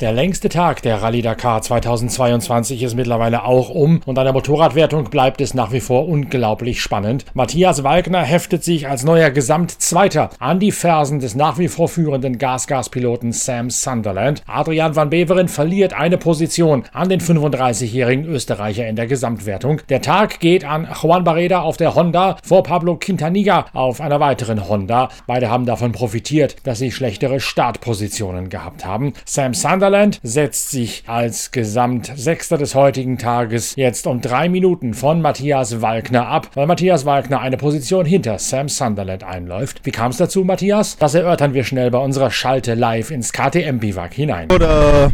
Der längste Tag der Rallye Dakar 2022 ist mittlerweile auch um und an der Motorradwertung bleibt es nach wie vor unglaublich spannend. Matthias Walkner heftet sich als neuer Gesamtzweiter an die Fersen des nach wie vor führenden Gas-Gas-Piloten Sam Sunderland. Adrian van Beveren verliert eine Position an den 35-jährigen Österreicher in der Gesamtwertung. Der Tag geht an Juan Barreda auf der Honda vor Pablo Quintaniga auf einer weiteren Honda. Beide haben davon profitiert, dass sie schlechtere Startpositionen gehabt haben. Sam Sunderland setzt sich als Gesamtsechster des heutigen Tages jetzt um drei Minuten von Matthias Walkner ab, weil Matthias Walkner eine Position hinter Sam Sunderland einläuft. Wie kam es dazu, Matthias? Das erörtern wir schnell bei unserer Schalte live ins KTM-Biwak hinein. Der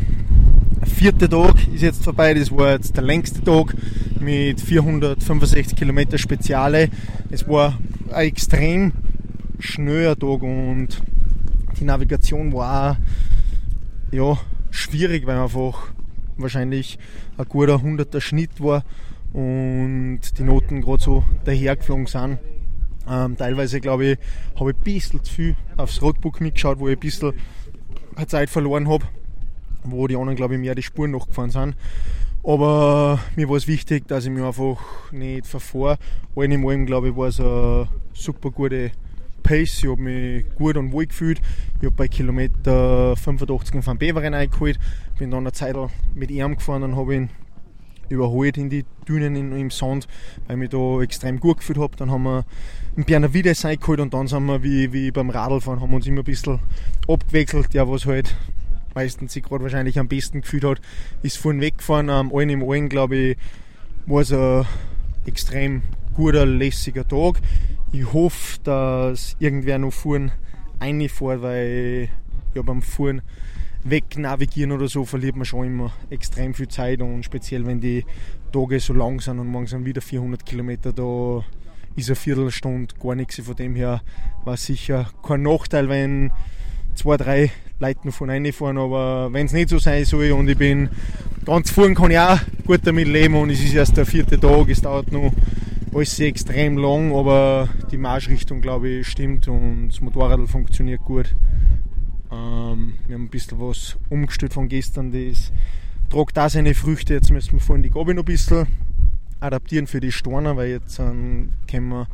vierte Tag ist jetzt vorbei. Das war jetzt der längste Tag mit 465 Kilometer Speziale. Es war ein extrem schneller Tag und die Navigation war ja, schwierig, weil einfach wahrscheinlich ein guter 100er Schnitt war und die Noten gerade so dahergeflogen sind. Ähm, teilweise, glaube ich, habe ich ein bisschen zu viel aufs Roadbook mitgeschaut, wo ich ein bisschen Zeit verloren habe, wo die anderen, glaube ich, mehr die Spuren nachgefahren sind. Aber mir war es wichtig, dass ich mich einfach nicht verfahre. Allen in allem, glaube ich, war es eine super gute Pace. Ich habe mich gut und wohl gefühlt. Ich habe bei Kilometer 85 von Beveren eingeholt. Bin dann eine Zeit mit ihm gefahren und habe ihn überholt in die Dünen in, im Sand, weil ich mich da extrem gut gefühlt habe. Dann haben wir einen Bernavides eingeholt und dann sind wir wie, wie beim Radlfahren, haben uns immer ein bisschen abgewechselt. Der, was halt meistens sich gerade wahrscheinlich am besten gefühlt hat, ist vorhin weggefahren. Um, allen im allen, glaube ich, war es ein extrem guter, lässiger Tag. Ich hoffe, dass irgendwer noch vorhin reinfährt, weil ja, beim Fahren wegnavigieren oder so verliert man schon immer extrem viel Zeit und speziell wenn die Tage so lang sind und morgen wieder 400 Kilometer, da ist eine Viertelstunde gar nichts. Von dem her war sicher kein Nachteil, wenn zwei, drei Leute von reinfahren, aber wenn es nicht so sein soll und ich bin ganz vorn, kann ich auch gut damit leben und es ist erst der vierte Tag, es dauert noch alles sehr extrem lang, aber die Marschrichtung glaube ich stimmt und das Motorrad funktioniert gut. Ähm, wir haben ein bisschen was umgestellt von gestern, das tragt da seine Früchte. Jetzt müssen wir vorhin die Gabi noch ein bisschen adaptieren für die Storner, weil jetzt ähm, kommen wir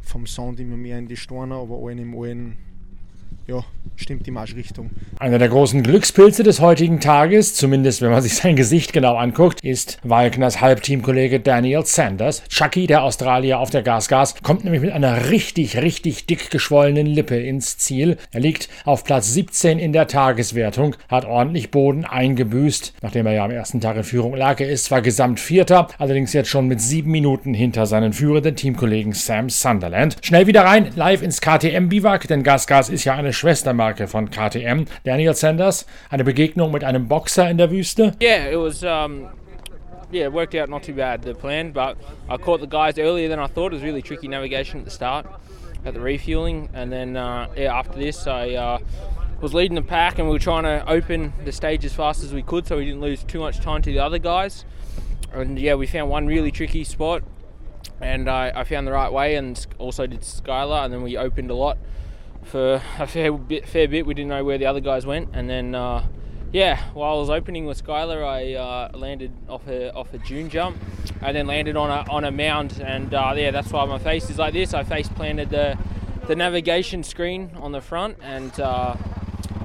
vom Sound immer mehr in die Storner, aber allen im allen ja, stimmt die Marschrichtung. Einer der großen Glückspilze des heutigen Tages, zumindest wenn man sich sein Gesicht genau anguckt, ist Walkners Halbteamkollege Daniel Sanders. Chucky, der Australier auf der Gas-Gas, kommt nämlich mit einer richtig, richtig dick geschwollenen Lippe ins Ziel. Er liegt auf Platz 17 in der Tageswertung, hat ordentlich Boden eingebüßt, nachdem er ja am ersten Tag in Führung lag. Er ist zwar gesamt Vierter, allerdings jetzt schon mit sieben Minuten hinter seinen führenden Teamkollegen Sam Sunderland. Schnell wieder rein, live ins KTM-Biwak, denn Gas-Gas ist ja eine Schwestermarke von KTM. Daniel Sanders, eine Begegnung mit einem Boxer in der Wüste. Yeah, it was um yeah, it worked out not too bad the plan, but I caught the guys earlier than I thought. It was really tricky navigation at the start, at the refueling, and then uh, yeah, after this I uh, was leading the pack and we were trying to open the stage as fast as we could so we didn't lose too much time to the other guys. And yeah, we found one really tricky spot and I, I found the right way and also did Skylar and then we opened a lot for a fair bit, fair bit. We didn't know where the other guys went, and then uh, yeah, while I was opening with Skylar, I uh, landed off a off a dune jump, and then landed on a on a mound, and uh, yeah, that's why my face is like this. I face planted the the navigation screen on the front, and uh,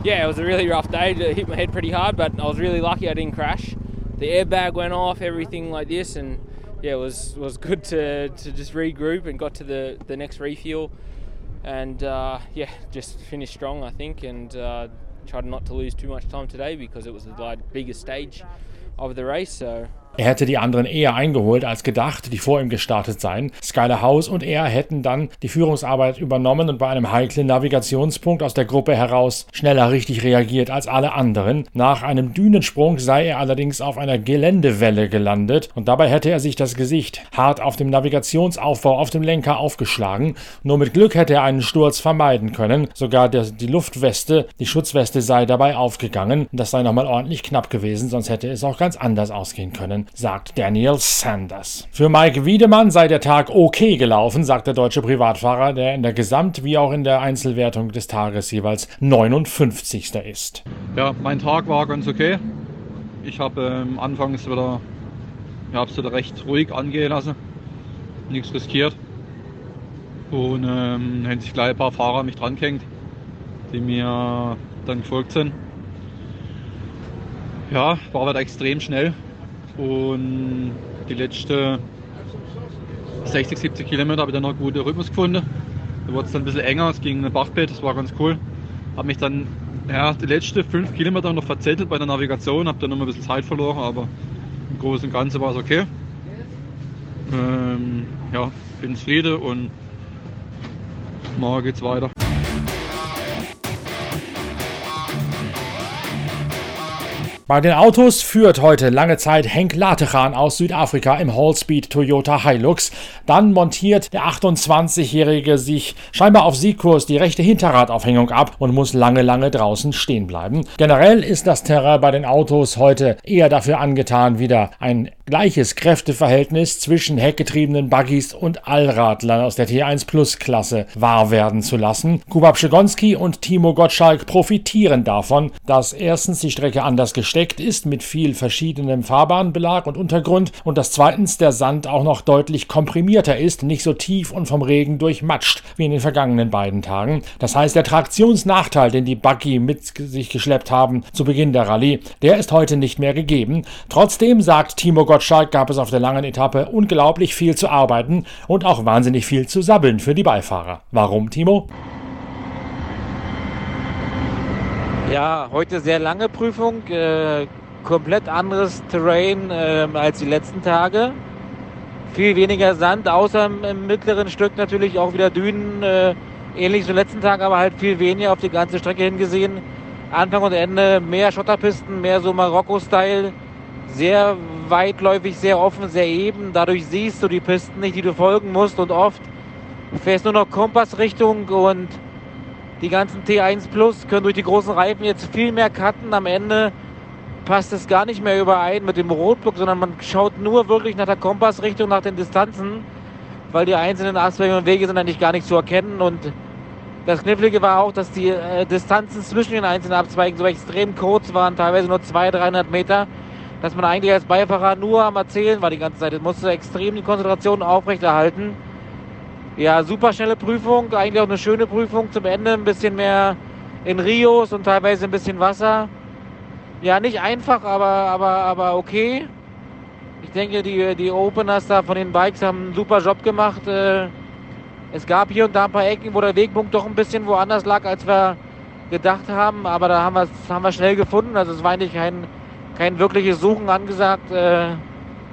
yeah, it was a really rough day. It hit my head pretty hard, but I was really lucky I didn't crash. The airbag went off, everything like this, and yeah, it was was good to, to just regroup and got to the the next refuel and uh, yeah, just finished strong, I think, and uh, tried not to lose too much time today because it was the biggest stage of the race. So Er hätte die anderen eher eingeholt als gedacht, die vor ihm gestartet seien. Skyler House und er hätten dann die Führungsarbeit übernommen und bei einem heiklen Navigationspunkt aus der Gruppe heraus schneller richtig reagiert als alle anderen. Nach einem Dünensprung sei er allerdings auf einer Geländewelle gelandet und dabei hätte er sich das Gesicht hart auf dem Navigationsaufbau auf dem Lenker aufgeschlagen. Nur mit Glück hätte er einen Sturz vermeiden können. Sogar der, die Luftweste, die Schutzweste sei dabei aufgegangen. Das sei nochmal ordentlich knapp gewesen, sonst hätte es auch ganz anders ausgehen können. Sagt Daniel Sanders. Für Mike Wiedemann sei der Tag okay gelaufen, sagt der deutsche Privatfahrer, der in der Gesamt- wie auch in der Einzelwertung des Tages jeweils 59. ist. Ja, mein Tag war ganz okay. Ich habe ähm, anfangs wieder, ja, wieder recht ruhig angehen lassen, nichts riskiert. Und ähm, haben sich gleich ein paar Fahrer mich dran gehängt, die mir dann gefolgt sind. Ja, war wieder extrem schnell und die letzten 60, 70 Kilometer habe ich dann noch guten Rhythmus gefunden. Da wurde es dann ein bisschen enger, es ging ein Bachbett, das war ganz cool. Habe mich dann ja, die letzten 5 Kilometer noch verzettelt bei der Navigation, habe dann noch ein bisschen Zeit verloren, aber im Großen und Ganzen war es okay. Ähm, ja, bin zufrieden und morgen geht's weiter. Bei den Autos führt heute lange Zeit Henk Latechan aus Südafrika im Hallspeed Toyota Hilux. Dann montiert der 28-Jährige sich scheinbar auf Siegkurs die rechte Hinterradaufhängung ab und muss lange, lange draußen stehen bleiben. Generell ist das Terrain bei den Autos heute eher dafür angetan, wieder ein gleiches Kräfteverhältnis zwischen heckgetriebenen Buggies und Allradlern aus der T1 Plus Klasse wahr werden zu lassen. Kuba Pszegonski und Timo Gottschalk profitieren davon, dass erstens die Strecke anders gesteckt ist mit viel verschiedenem Fahrbahnbelag und Untergrund und dass zweitens der Sand auch noch deutlich komprimierter ist, nicht so tief und vom Regen durchmatscht wie in den vergangenen beiden Tagen. Das heißt, der Traktionsnachteil, den die Buggy mit sich geschleppt haben zu Beginn der Rallye, der ist heute nicht mehr gegeben. Trotzdem sagt Timo Gottschalk gab es auf der langen Etappe unglaublich viel zu arbeiten und auch wahnsinnig viel zu sabbeln für die Beifahrer. Warum, Timo? Ja, heute sehr lange Prüfung, äh, komplett anderes Terrain äh, als die letzten Tage. Viel weniger Sand, außer im, im mittleren Stück natürlich auch wieder Dünen, äh, ähnlich zum letzten Tag, aber halt viel weniger auf die ganze Strecke hingesehen. Anfang und Ende mehr Schotterpisten, mehr so Marokko-Style, sehr weitläufig, sehr offen, sehr eben. Dadurch siehst du die Pisten nicht, die du folgen musst und oft fährst nur noch Kompassrichtung und die ganzen T1 Plus können durch die großen Reifen jetzt viel mehr cutten. Am Ende passt es gar nicht mehr überein mit dem Rotblock, sondern man schaut nur wirklich nach der Kompassrichtung, nach den Distanzen, weil die einzelnen Aspekte und Wege sind eigentlich gar nicht zu erkennen. Und das Knifflige war auch, dass die äh, Distanzen zwischen den einzelnen Abzweigen so extrem kurz waren, teilweise nur 200, 300 Meter dass man eigentlich als Beifahrer nur am Erzählen war die ganze Zeit. Es musste extrem die Konzentration aufrechterhalten. Ja, super schnelle Prüfung, eigentlich auch eine schöne Prüfung zum Ende. Ein bisschen mehr in Rios und teilweise ein bisschen Wasser. Ja, nicht einfach, aber, aber, aber okay. Ich denke, die, die Openers da von den Bikes haben einen super Job gemacht. Äh, es gab hier und da ein paar Ecken, wo der Wegpunkt doch ein bisschen woanders lag, als wir gedacht haben. Aber da haben wir es haben wir schnell gefunden. Also es war eigentlich kein, kein wirkliches Suchen angesagt.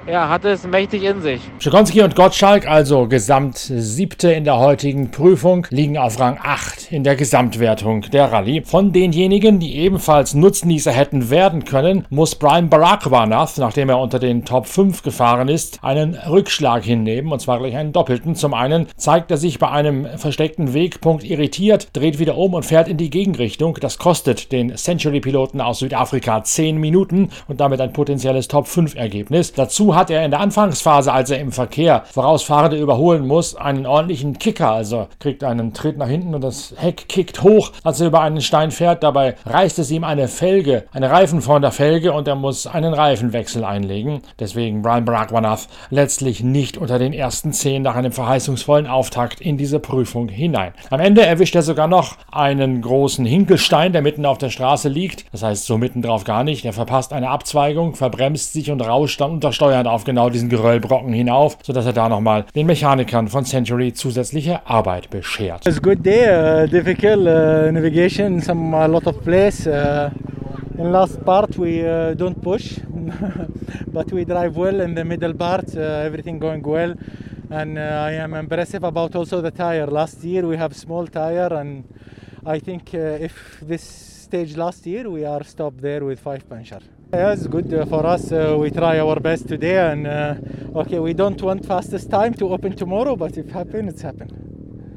Er hatte es mächtig in sich. Schikonski und Gottschalk, also gesamt siebte in der heutigen Prüfung, liegen auf Rang 8 in der Gesamtwertung der Rallye. Von denjenigen, die ebenfalls Nutznießer hätten werden können, muss Brian Barakwanath, nachdem er unter den Top 5 gefahren ist, einen Rückschlag hinnehmen, und zwar gleich einen doppelten. Zum einen zeigt er sich bei einem versteckten Wegpunkt irritiert, dreht wieder um und fährt in die Gegenrichtung. Das kostet den Century-Piloten aus Südafrika 10 Minuten und damit ein potenzielles Top 5 Ergebnis. Dazu hat er in der Anfangsphase, als er im Verkehr Vorausfahrende überholen muss, einen ordentlichen Kicker, also kriegt einen Tritt nach hinten und das Heck kickt hoch, als er über einen Stein fährt. Dabei reißt es ihm eine Felge, eine Reifen von der Felge und er muss einen Reifenwechsel einlegen. Deswegen Brian Bragwanath letztlich nicht unter den ersten zehn nach einem verheißungsvollen Auftakt in diese Prüfung hinein. Am Ende erwischt er sogar noch einen großen Hinkelstein, der mitten auf der Straße liegt. Das heißt so mitten drauf gar nicht. Er verpasst eine Abzweigung, verbremst sich und rauscht dann untersteuert dann auf genau diesen Geröllbrocken hinauf, sodass er da nochmal den Mechanikern von Century zusätzliche Arbeit beschert. It's a good day, uh, difficult uh, navigation, some a lot of place. Uh, in last part we uh, don't push, but we drive well in the middle part, uh, everything going well. And uh, I am impressive about also the tire. Last year we have small tire, and I think if this stage last year we are stopped there with five puncture. It's good uh, for us. Uh, we try our best today, and uh, okay, we don't want fastest time to open tomorrow, but if happen, it's happen.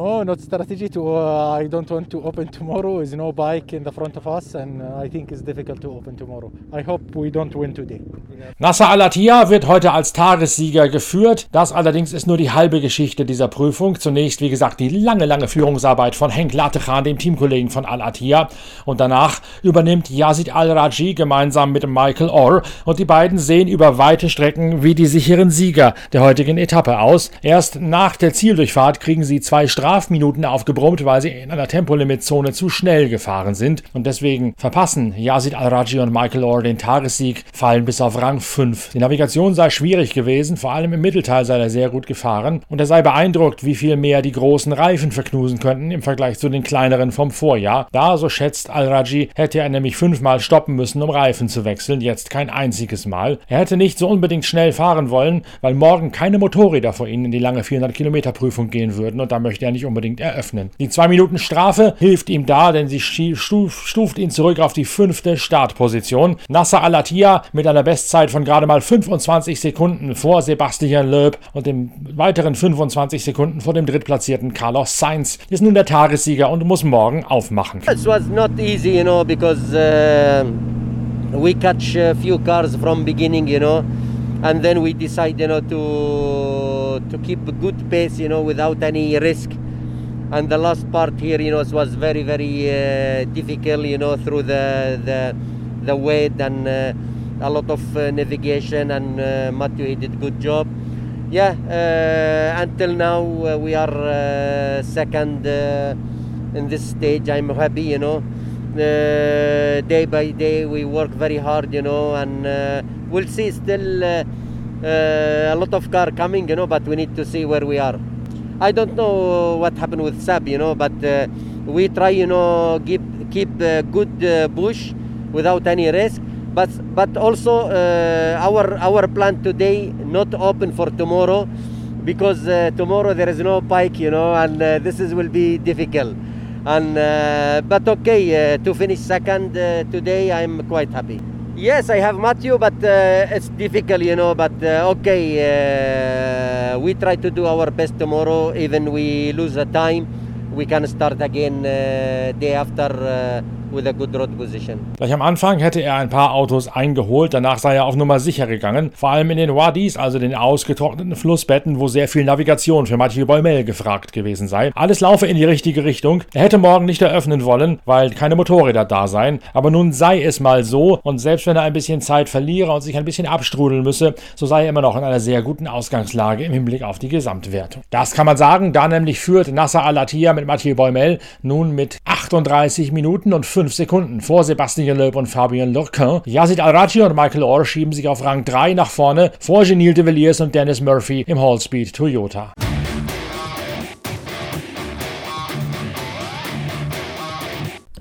Oh, not strategy to. Uh, I don't want to open tomorrow. There's no bike in the front of us, and uh, I think it's difficult to open tomorrow. I hope we don't win today. Nasser Al-Attiyah wird heute als Tagessieger geführt. Das allerdings ist nur die halbe Geschichte dieser Prüfung. Zunächst, wie gesagt, die lange, lange Führungsarbeit von Henk Latechan, dem Teamkollegen von Al-Attiyah. Und danach übernimmt Yazid Al-Raji gemeinsam mit Michael Orr. Und die beiden sehen über weite Strecken wie die sicheren Sieger der heutigen Etappe aus. Erst nach der Zieldurchfahrt kriegen sie zwei Strafen Strafminuten aufgebrummt, weil sie in einer Tempolimitzone zu schnell gefahren sind. Und deswegen verpassen Yazid Al-Raji und Michael Orr den Tagessieg, fallen bis auf Rang 5. Die Navigation sei schwierig gewesen, vor allem im Mittelteil sei er sehr gut gefahren. Und er sei beeindruckt, wie viel mehr die großen Reifen verknusen könnten im Vergleich zu den kleineren vom Vorjahr. Da, so schätzt Al-Raji, hätte er nämlich fünfmal stoppen müssen, um Reifen zu wechseln, jetzt kein einziges Mal. Er hätte nicht so unbedingt schnell fahren wollen, weil morgen keine Motorräder vor ihnen in die lange 400 Kilometer Prüfung gehen würden und da möchte er nicht nicht unbedingt eröffnen. Die 2 Minuten Strafe hilft ihm da, denn sie stuft ihn zurück auf die fünfte Startposition. Nasser Al-Attiyah mit einer Bestzeit von gerade mal 25 Sekunden vor Sebastian Loeb und dem weiteren 25 Sekunden vor dem drittplatzierten Carlos Sainz ist nun der Tagessieger und muss morgen aufmachen. It was not easy, you know, because uh, we catch a few cars from beginning, you know, and then we decide, you know, to to keep good pace, you know, without any risk. And the last part here you know was very very uh, difficult you know through the the the weight and uh, a lot of uh, navigation and uh, Matthew he did good job. Yeah uh, until now uh, we are uh, second in this stage I'm happy you know. Day by day we work very hard you know and we'll see still a lot of car coming you know but we need to see where we are I don't know what happened with Sab, you know, but uh, we try, you know, keep keep a good uh, bush without any risk. But but also uh, our our plan today not open for tomorrow because uh, tomorrow there is no bike, you know, and uh, this is will be difficult. And uh, but okay, to finish second today, I'm quite happy. Yes, I have Matthew, but uh, it's difficult, you know. But uh, okay, uh, we try to do our best tomorrow. Even we lose the time, we can start again uh, day after Gleich am Anfang hätte er ein paar Autos eingeholt, danach sei er auf Nummer sicher gegangen. Vor allem in den Wadis, also den ausgetrockneten Flussbetten, wo sehr viel Navigation für Mathieu Boimel gefragt gewesen sei. Alles laufe in die richtige Richtung. Er hätte morgen nicht eröffnen wollen, weil keine Motorräder da seien. Aber nun sei es mal so und selbst wenn er ein bisschen Zeit verliere und sich ein bisschen abstrudeln müsse, so sei er immer noch in einer sehr guten Ausgangslage im Hinblick auf die Gesamtwertung. Das kann man sagen, da nämlich führt Nasser Al-Attiyah mit Mathieu Boimel nun mit 38 Minuten und 5 Sekunden vor Sebastian Loeb und Fabien Lurquin. Yazid Al-Raji und Michael Orr schieben sich auf Rang 3 nach vorne vor Genil de Villiers und Dennis Murphy im Hallspeed Toyota.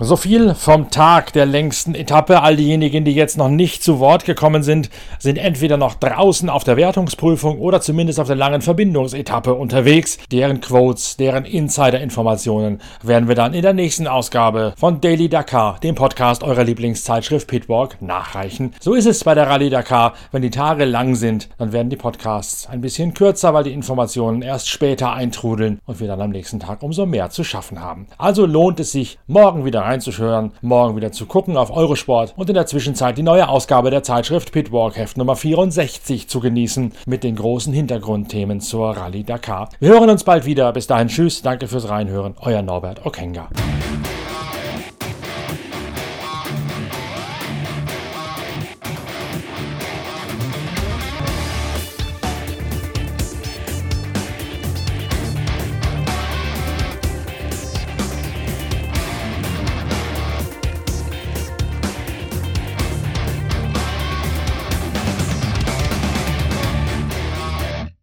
So viel vom Tag der längsten Etappe. All diejenigen, die jetzt noch nicht zu Wort gekommen sind, sind entweder noch draußen auf der Wertungsprüfung oder zumindest auf der langen Verbindungsetappe unterwegs. Deren Quotes, deren Insider-Informationen werden wir dann in der nächsten Ausgabe von Daily Dakar, dem Podcast eurer Lieblingszeitschrift Pitwalk, nachreichen. So ist es bei der Rallye Dakar. Wenn die Tage lang sind, dann werden die Podcasts ein bisschen kürzer, weil die Informationen erst später eintrudeln und wir dann am nächsten Tag umso mehr zu schaffen haben. Also lohnt es sich, morgen wieder reinzuschören, morgen wieder zu gucken auf Eurosport und in der Zwischenzeit die neue Ausgabe der Zeitschrift Pitwalk Heft Nummer 64 zu genießen mit den großen Hintergrundthemen zur Rallye Dakar. Wir hören uns bald wieder. Bis dahin tschüss, danke fürs Reinhören. Euer Norbert Okenga.